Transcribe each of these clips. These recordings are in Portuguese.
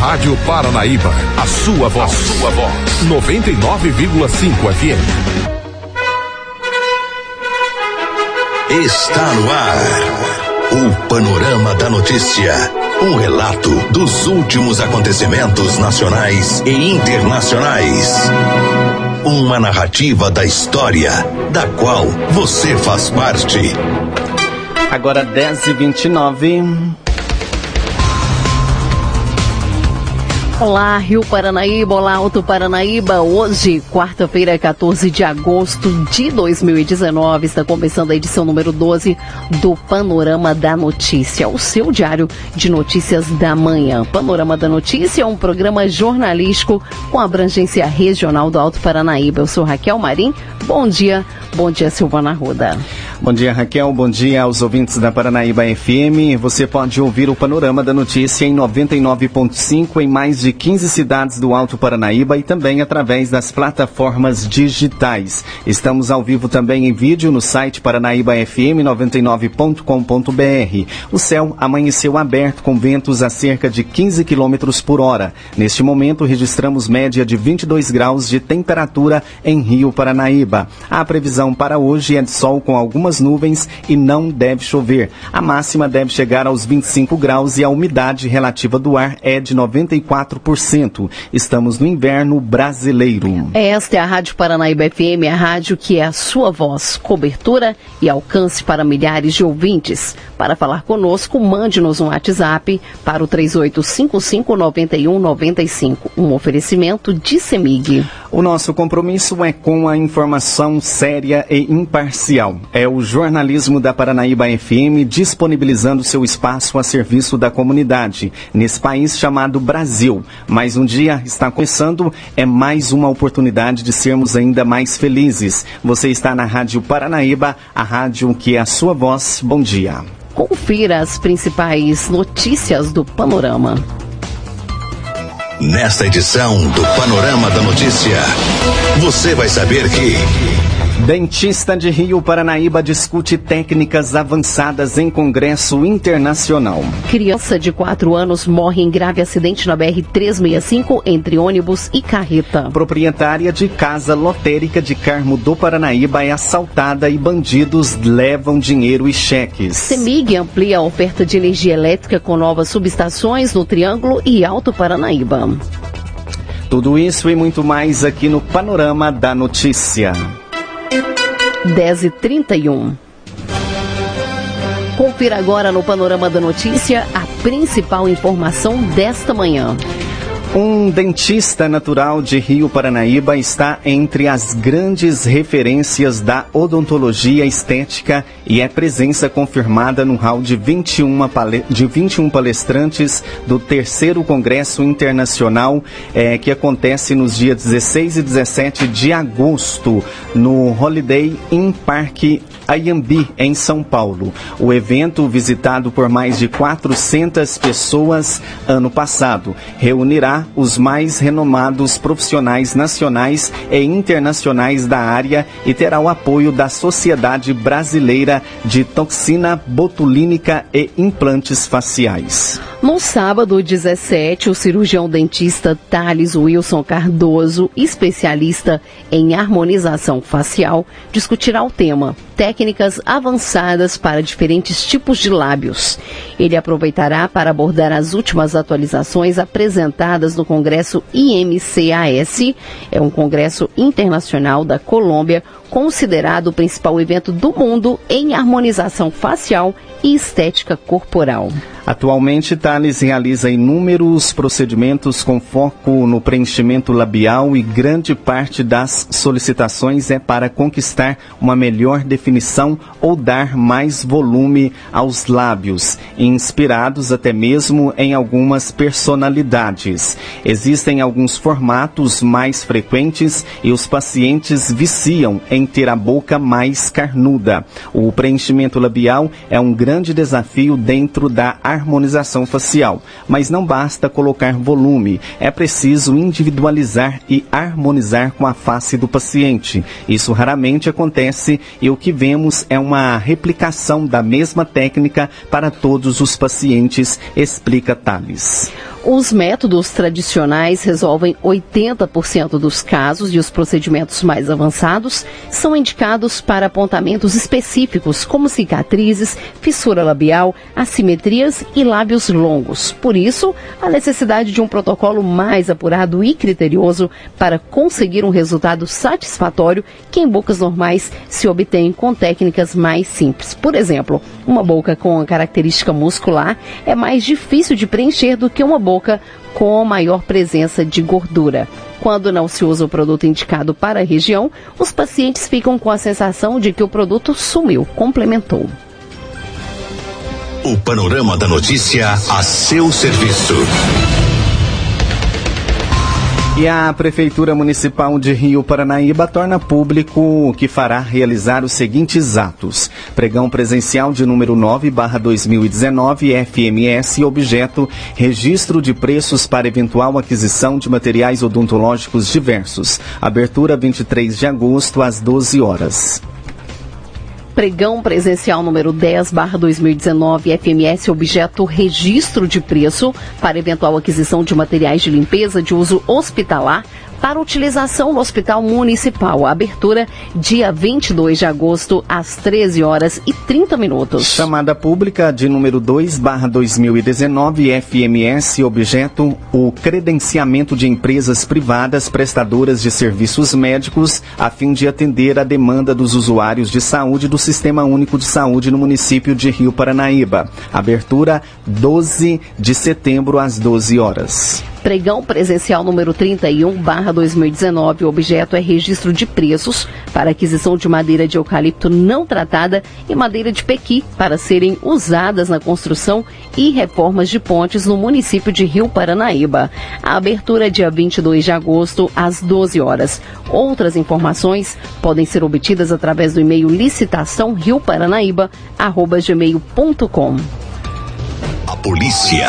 Rádio Paranaíba, a sua voz. A sua voz. 99,5 FM. Está no ar. O Panorama da Notícia. Um relato dos últimos acontecimentos nacionais e internacionais. Uma narrativa da história, da qual você faz parte. Agora 10 e 29 Olá, Rio Paranaíba, olá, Alto Paranaíba. Hoje, quarta-feira, 14 de agosto de 2019, está começando a edição número 12 do Panorama da Notícia, o seu diário de notícias da manhã. Panorama da Notícia é um programa jornalístico com abrangência regional do Alto Paranaíba. Eu sou Raquel Marim. Bom dia, bom dia, Silvana Ruda. Bom dia, Raquel. Bom dia aos ouvintes da Paranaíba FM. Você pode ouvir o Panorama da Notícia em 99.5 em mais de 15 cidades do Alto Paranaíba e também através das plataformas digitais. Estamos ao vivo também em vídeo no site paranaíbafm99.com.br. O céu amanheceu aberto com ventos a cerca de 15 km por hora. Neste momento, registramos média de 22 graus de temperatura em Rio Paranaíba. A previsão para hoje é de sol com algumas algumas nuvens e não deve chover. A máxima deve chegar aos 25 graus e a umidade relativa do ar é de 94%. Estamos no inverno brasileiro. Esta é a Rádio Paranaíba FM, a rádio que é a sua voz, cobertura e alcance para milhares de ouvintes. Para falar conosco, mande-nos um WhatsApp para o 38559195. Um oferecimento de Semig. O nosso compromisso é com a informação séria e imparcial. É o jornalismo da Paranaíba FM disponibilizando seu espaço a serviço da comunidade, nesse país chamado Brasil. Mais um dia está começando, é mais uma oportunidade de sermos ainda mais felizes. Você está na Rádio Paranaíba, a rádio que é a sua voz. Bom dia. Confira as principais notícias do Panorama. Nesta edição do Panorama da Notícia, você vai saber que. Dentista de Rio Paranaíba discute técnicas avançadas em Congresso Internacional. Criança de 4 anos morre em grave acidente na BR-365 entre ônibus e carreta. Proprietária de casa lotérica de Carmo do Paranaíba é assaltada e bandidos levam dinheiro e cheques. Semig amplia a oferta de energia elétrica com novas subestações no Triângulo e Alto Paranaíba. Tudo isso e muito mais aqui no Panorama da Notícia. 10 e 31 Confira agora no Panorama da Notícia a principal informação desta manhã. Um dentista natural de Rio Paranaíba está entre as grandes referências da odontologia estética e é presença confirmada no hall de 21, de 21 palestrantes do terceiro Congresso Internacional é, que acontece nos dias 16 e 17 de agosto no Holiday Inn Park Ayambi, em São Paulo. O evento, visitado por mais de 400 pessoas ano passado, reunirá os mais renomados profissionais nacionais e internacionais da área e terá o apoio da Sociedade Brasileira de Toxina Botulínica e Implantes Faciais. No sábado 17, o cirurgião dentista Thales Wilson Cardoso, especialista em harmonização facial, discutirá o tema técnicas avançadas para diferentes tipos de lábios. Ele aproveitará para abordar as últimas atualizações apresentadas no Congresso IMCAS, é um congresso internacional da Colômbia, considerado o principal evento do mundo em harmonização facial e estética corporal. Atualmente, Thales realiza inúmeros procedimentos com foco no preenchimento labial e grande parte das solicitações é para conquistar uma melhor definição ou dar mais volume aos lábios, inspirados até mesmo em algumas personalidades. Existem alguns formatos mais frequentes e os pacientes viciam em ter a boca mais carnuda. O preenchimento labial é um grande desafio dentro da harmonização facial, mas não basta colocar volume, é preciso individualizar e harmonizar com a face do paciente. Isso raramente acontece e o que vemos é uma replicação da mesma técnica para todos os pacientes, explica Thales. Os métodos tradicionais resolvem 80% dos casos e os procedimentos mais avançados são indicados para apontamentos específicos, como cicatrizes, fissura labial, assimetrias e lábios longos. Por isso, a necessidade de um protocolo mais apurado e criterioso para conseguir um resultado satisfatório que em bocas normais se obtém com técnicas mais simples. Por exemplo, uma boca com a característica muscular é mais difícil de preencher do que uma boca com maior presença de gordura. Quando não se usa o produto indicado para a região, os pacientes ficam com a sensação de que o produto sumiu, complementou. O panorama da notícia a seu serviço. E a Prefeitura Municipal de Rio Paranaíba torna público que fará realizar os seguintes atos. Pregão presencial de número 9 barra 2019 FMS objeto registro de preços para eventual aquisição de materiais odontológicos diversos. Abertura 23 de agosto às 12 horas. Pregão presencial número 10 barra 2019 FMS objeto registro de preço para eventual aquisição de materiais de limpeza de uso hospitalar para utilização no Hospital Municipal. Abertura dia 22 de agosto, às 13 horas e 30 minutos. Chamada pública de número 2 barra 2019 FMS, objeto o credenciamento de empresas privadas prestadoras de serviços médicos a fim de atender a demanda dos usuários de saúde do Sistema Único de Saúde no município de Rio Paranaíba. Abertura 12 de setembro às 12 horas. Pregão presencial número 31, barra 2019. O objeto é registro de preços para aquisição de madeira de eucalipto não tratada e madeira de pequi para serem usadas na construção e reformas de pontes no município de Rio Paranaíba. A abertura é dia 22 de agosto, às 12 horas. Outras informações podem ser obtidas através do e-mail licitação rioparanaíba.gmail.com. A polícia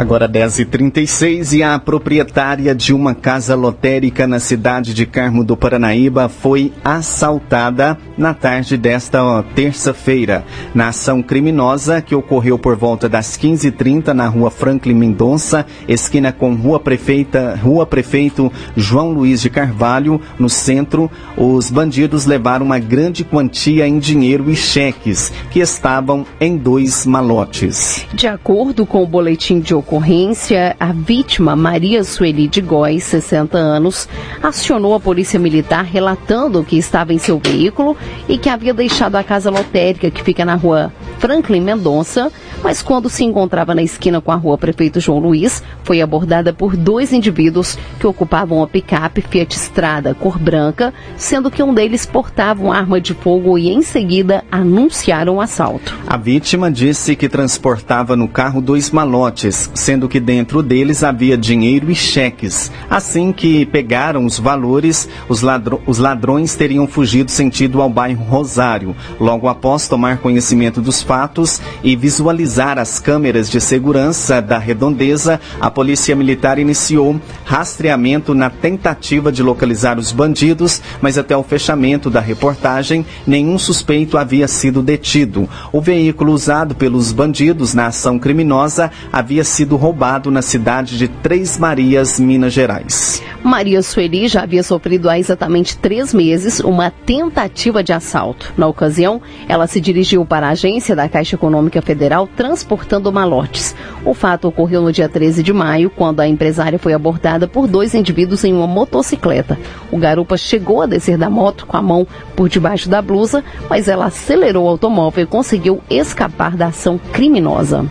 Agora 10h36 e a proprietária de uma casa lotérica na cidade de Carmo do Paranaíba foi assaltada na tarde desta terça-feira. Na ação criminosa que ocorreu por volta das 15h30 na rua Franklin Mendonça, esquina com Rua Prefeita, Rua Prefeito João Luiz de Carvalho, no centro, os bandidos levaram uma grande quantia em dinheiro e cheques que estavam em dois malotes. De acordo com o boletim de ocorrência, ocorrência, a vítima, Maria Sueli de Góes, 60 anos, acionou a polícia militar relatando que estava em seu veículo e que havia deixado a casa lotérica que fica na rua Franklin Mendonça, mas quando se encontrava na esquina com a rua Prefeito João Luiz, foi abordada por dois indivíduos que ocupavam uma picape Fiat Strada cor branca, sendo que um deles portava uma arma de fogo e em seguida anunciaram o assalto. A vítima disse que transportava no carro dois malotes, sendo que dentro deles havia dinheiro e cheques. Assim que pegaram os valores, os, ladro os ladrões teriam fugido sentido ao bairro Rosário. Logo após tomar conhecimento dos fatos e visualizar as câmeras de segurança da redondeza, a Polícia Militar iniciou rastreamento na tentativa de localizar os bandidos, mas até o fechamento da reportagem, nenhum suspeito havia sido detido. O veículo usado pelos bandidos na ação criminosa havia sido sido roubado na cidade de Três Marias, Minas Gerais. Maria Sueli já havia sofrido há exatamente três meses uma tentativa de assalto. Na ocasião, ela se dirigiu para a agência da Caixa Econômica Federal transportando malotes. O fato ocorreu no dia 13 de maio, quando a empresária foi abordada por dois indivíduos em uma motocicleta. O garupa chegou a descer da moto com a mão por debaixo da blusa, mas ela acelerou o automóvel e conseguiu escapar da ação criminosa.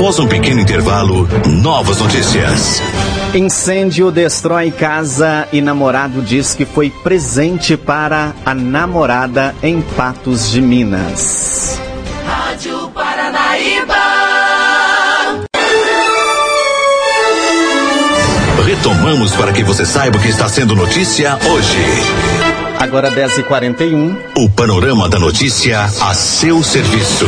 Após um pequeno intervalo, novas notícias. Incêndio destrói casa e namorado diz que foi presente para a namorada em Patos de Minas. Rádio Paranaíba. Retomamos para que você saiba o que está sendo notícia hoje. Agora 10h41. O panorama da notícia a seu serviço.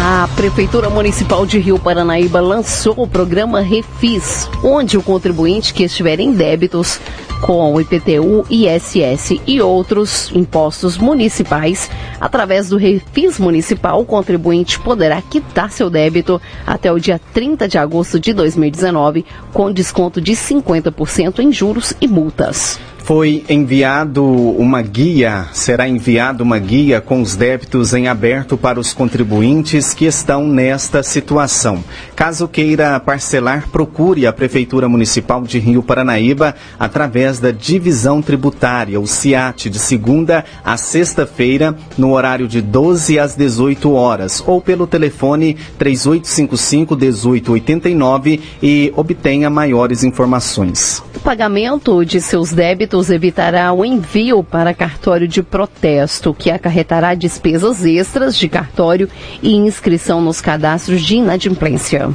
A Prefeitura Municipal de Rio Paranaíba lançou o programa Refis, onde o contribuinte que estiver em débitos com o IPTU, ISS e outros impostos municipais. Através do Refis Municipal, o contribuinte poderá quitar seu débito até o dia 30 de agosto de 2019, com desconto de 50% em juros e multas foi enviado uma guia, será enviado uma guia com os débitos em aberto para os contribuintes que estão nesta situação. Caso queira parcelar, procure a Prefeitura Municipal de Rio Paranaíba através da Divisão Tributária, o CIAT, de segunda a sexta-feira, no horário de 12 às 18 horas, ou pelo telefone 3855-1889 e obtenha maiores informações. O pagamento de seus débitos evitará o envio para cartório de protesto, que acarretará despesas extras de cartório e inscrição nos cadastros de inadimplência.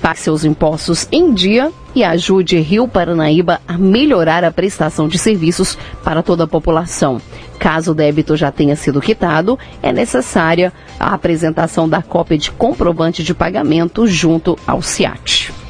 Pague seus impostos em dia e ajude Rio Paranaíba a melhorar a prestação de serviços para toda a população. Caso o débito já tenha sido quitado, é necessária a apresentação da cópia de comprovante de pagamento junto ao CIAT.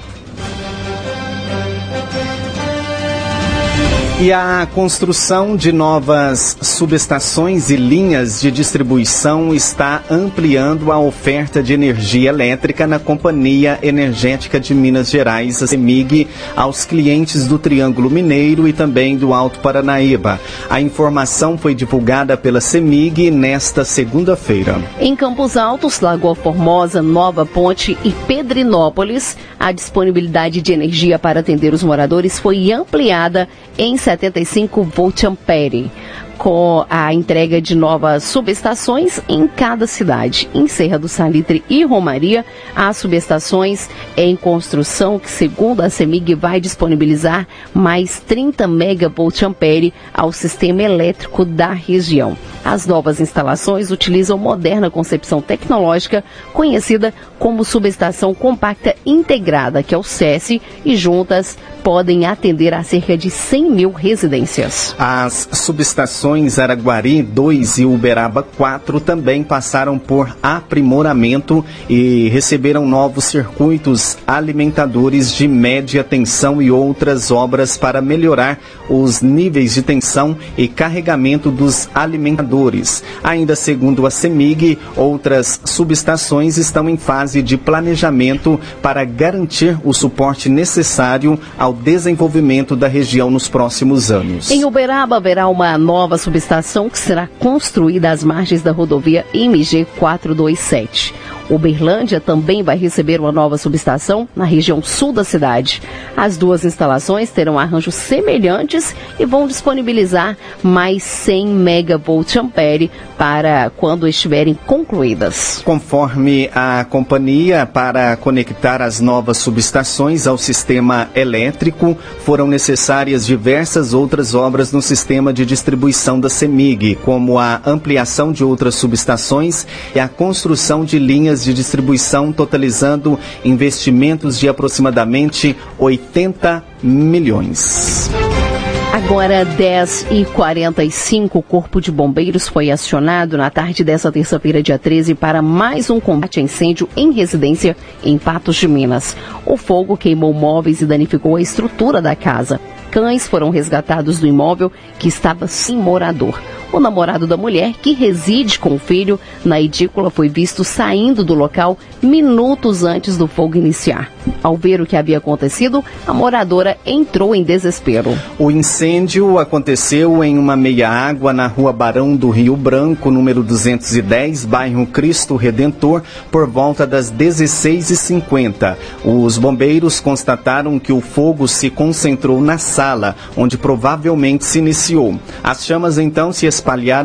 E a construção de novas subestações e linhas de distribuição está ampliando a oferta de energia elétrica na Companhia Energética de Minas Gerais, a CEMIG, aos clientes do Triângulo Mineiro e também do Alto Paranaíba. A informação foi divulgada pela CEMIG nesta segunda-feira. Em Campos Altos, Lagoa Formosa, Nova Ponte e Pedrinópolis, a disponibilidade de energia para atender os moradores foi ampliada em 75 volt ampere com a entrega de novas subestações em cada cidade. Em Serra do Salitre e Romaria, há subestações em construção que, segundo a CEMIG, vai disponibilizar mais 30 megavolt ampere ao sistema elétrico da região. As novas instalações utilizam moderna concepção tecnológica conhecida como subestação compacta integrada, que é o SESI, e juntas podem atender a cerca de 100 mil residências. As subestações Araguari 2 e Uberaba 4 também passaram por aprimoramento e receberam novos circuitos alimentadores de média tensão e outras obras para melhorar os níveis de tensão e carregamento dos alimentadores. Ainda segundo a CEMIG, outras subestações estão em fase de planejamento para garantir o suporte necessário ao desenvolvimento da região nos próximos anos. Em Uberaba haverá uma nova subestação que será construída às margens da rodovia MG 427. Uberlândia também vai receber uma nova subestação na região sul da cidade. As duas instalações terão arranjos semelhantes e vão disponibilizar mais 100 megavolt ampere para quando estiverem concluídas. Conforme a companhia, para conectar as novas subestações ao sistema elétrico, foram necessárias diversas outras obras no sistema de distribuição da CEMIG, como a ampliação de outras subestações e a construção de linhas linhas de distribuição, totalizando investimentos de aproximadamente 80 milhões. Agora, 10 e 45 o Corpo de Bombeiros foi acionado na tarde dessa terça-feira, dia 13, para mais um combate a incêndio em residência em Patos de Minas. O fogo queimou móveis e danificou a estrutura da casa. Cães foram resgatados do imóvel que estava sem morador. O namorado da mulher, que reside com o filho na edícula, foi visto saindo do local minutos antes do fogo iniciar. Ao ver o que havia acontecido, a moradora entrou em desespero. O incêndio aconteceu em uma meia-água na rua Barão do Rio Branco, número 210, bairro Cristo Redentor, por volta das 16h50. Os bombeiros constataram que o fogo se concentrou na sala, onde provavelmente se iniciou. As chamas então se espalharam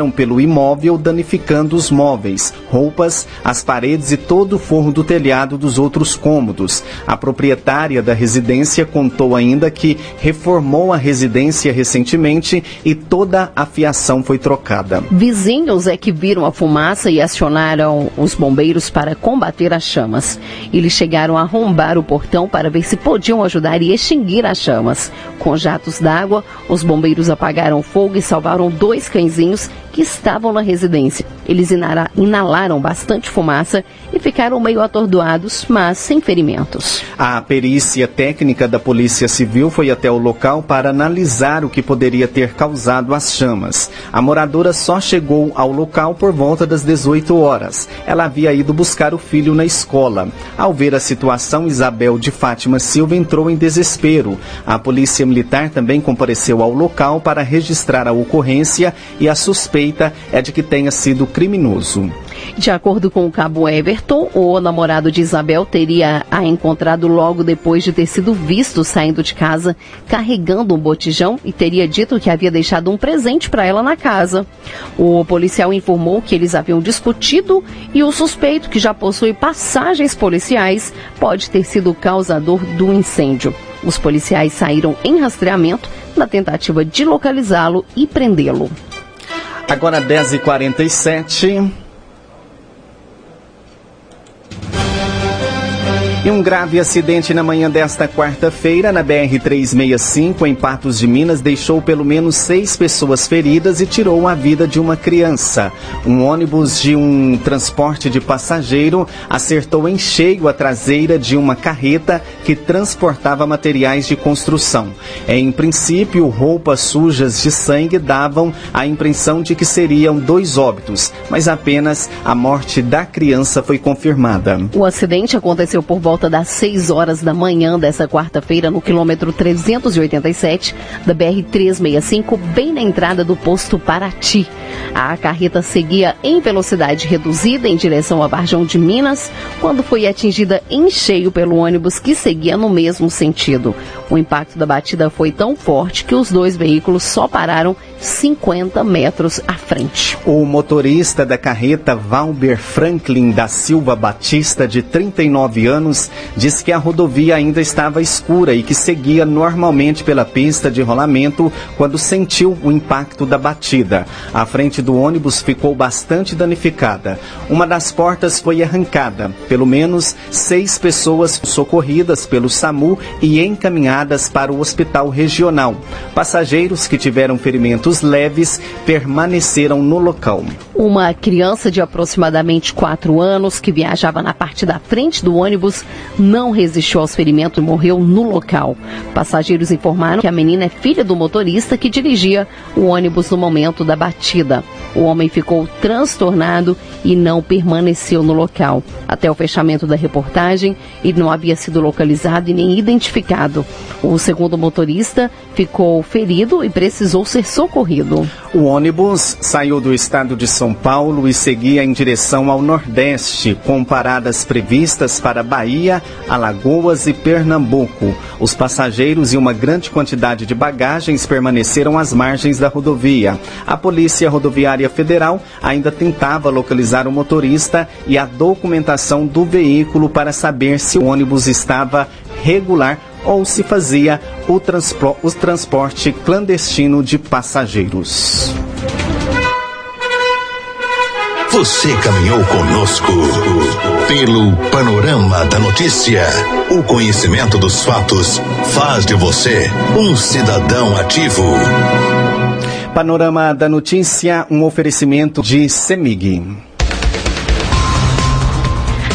pelo imóvel, danificando os móveis, roupas, as paredes e todo o forro do telhado dos outros cômodos. A proprietária da residência contou ainda que reformou a residência recentemente e toda a fiação foi trocada. Vizinhos é que viram a fumaça e acionaram os bombeiros para combater as chamas. Eles chegaram a arrombar o portão para ver se podiam ajudar e extinguir as chamas. Com jatos d'água, os bombeiros apagaram fogo e salvaram dois cãezinhos desenhos que estavam na residência. Eles inalaram bastante fumaça e ficaram meio atordoados, mas sem ferimentos. A perícia técnica da Polícia Civil foi até o local para analisar o que poderia ter causado as chamas. A moradora só chegou ao local por volta das 18 horas. Ela havia ido buscar o filho na escola. Ao ver a situação, Isabel de Fátima Silva entrou em desespero. A Polícia Militar também compareceu ao local para registrar a ocorrência e a suspeita é de que tenha sido criminoso. De acordo com o cabo Everton, o namorado de Isabel teria a encontrado logo depois de ter sido visto saindo de casa carregando um botijão e teria dito que havia deixado um presente para ela na casa. O policial informou que eles haviam discutido e o suspeito, que já possui passagens policiais, pode ter sido o causador do incêndio. Os policiais saíram em rastreamento na tentativa de localizá-lo e prendê-lo. Agora 10h47. E um grave acidente na manhã desta quarta-feira na BR-365, em Patos de Minas, deixou pelo menos seis pessoas feridas e tirou a vida de uma criança. Um ônibus de um transporte de passageiro acertou em cheio a traseira de uma carreta que transportava materiais de construção. Em princípio, roupas sujas de sangue davam a impressão de que seriam dois óbitos, mas apenas a morte da criança foi confirmada. O acidente aconteceu por volta das 6 horas da manhã dessa quarta-feira, no quilômetro 387 da BR-365, bem na entrada do posto Paraty. A carreta seguia em velocidade reduzida em direção a Varjão de Minas, quando foi atingida em cheio pelo ônibus que seguia no mesmo sentido. O impacto da batida foi tão forte que os dois veículos só pararam 50 metros à frente. O motorista da carreta Valber Franklin da Silva Batista, de 39 anos, disse que a rodovia ainda estava escura e que seguia normalmente pela pista de rolamento quando sentiu o impacto da batida. A frente do ônibus ficou bastante danificada. Uma das portas foi arrancada. Pelo menos seis pessoas socorridas pelo SAMU e encaminhadas para o hospital regional. Passageiros que tiveram ferimentos leves permaneceram no local. Uma criança de aproximadamente 4 anos que viajava na parte da frente do ônibus não resistiu aos ferimentos e morreu no local. Passageiros informaram que a menina é filha do motorista que dirigia o ônibus no momento da batida. O homem ficou transtornado e não permaneceu no local. Até o fechamento da reportagem, ele não havia sido localizado e nem identificado. O segundo motorista ficou ferido e precisou ser socorrido. O ônibus saiu do estado de São Paulo e seguia em direção ao Nordeste, com paradas previstas para Bahia, Alagoas e Pernambuco. Os passageiros e uma grande quantidade de bagagens permaneceram às margens da rodovia. A Polícia Rodoviária Federal ainda tentava localizar o motorista e a documentação do veículo para saber se o ônibus estava regular ou se fazia o, transpor o transporte clandestino de passageiros. Você caminhou conosco pelo panorama da notícia. O conhecimento dos fatos faz de você um cidadão ativo. Panorama da notícia, um oferecimento de Semig.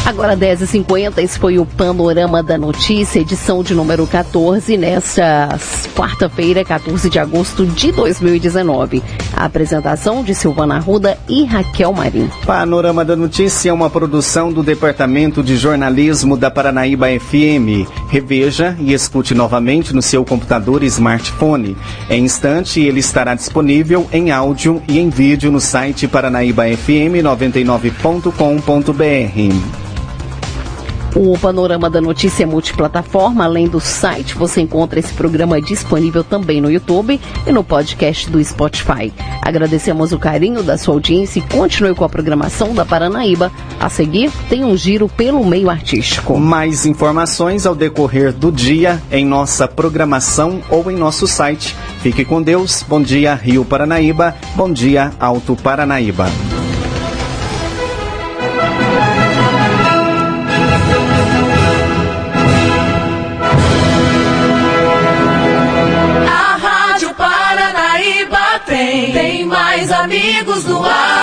Agora 10h50, esse foi o Panorama da Notícia, edição de número 14, nesta quarta-feira, 14 de agosto de 2019. A apresentação de Silvana Arruda e Raquel Marim. Panorama da Notícia é uma produção do Departamento de Jornalismo da Paranaíba FM. Reveja e escute novamente no seu computador e smartphone. Em instante, ele estará disponível em áudio e em vídeo no site paranaíbafm99.com.br. O Panorama da Notícia é multiplataforma. Além do site, você encontra esse programa disponível também no YouTube e no podcast do Spotify. Agradecemos o carinho da sua audiência e continue com a programação da Paranaíba. A seguir, tem um giro pelo meio artístico. Mais informações ao decorrer do dia em nossa programação ou em nosso site. Fique com Deus. Bom dia, Rio Paranaíba. Bom dia, Alto Paranaíba. Amigos no ar.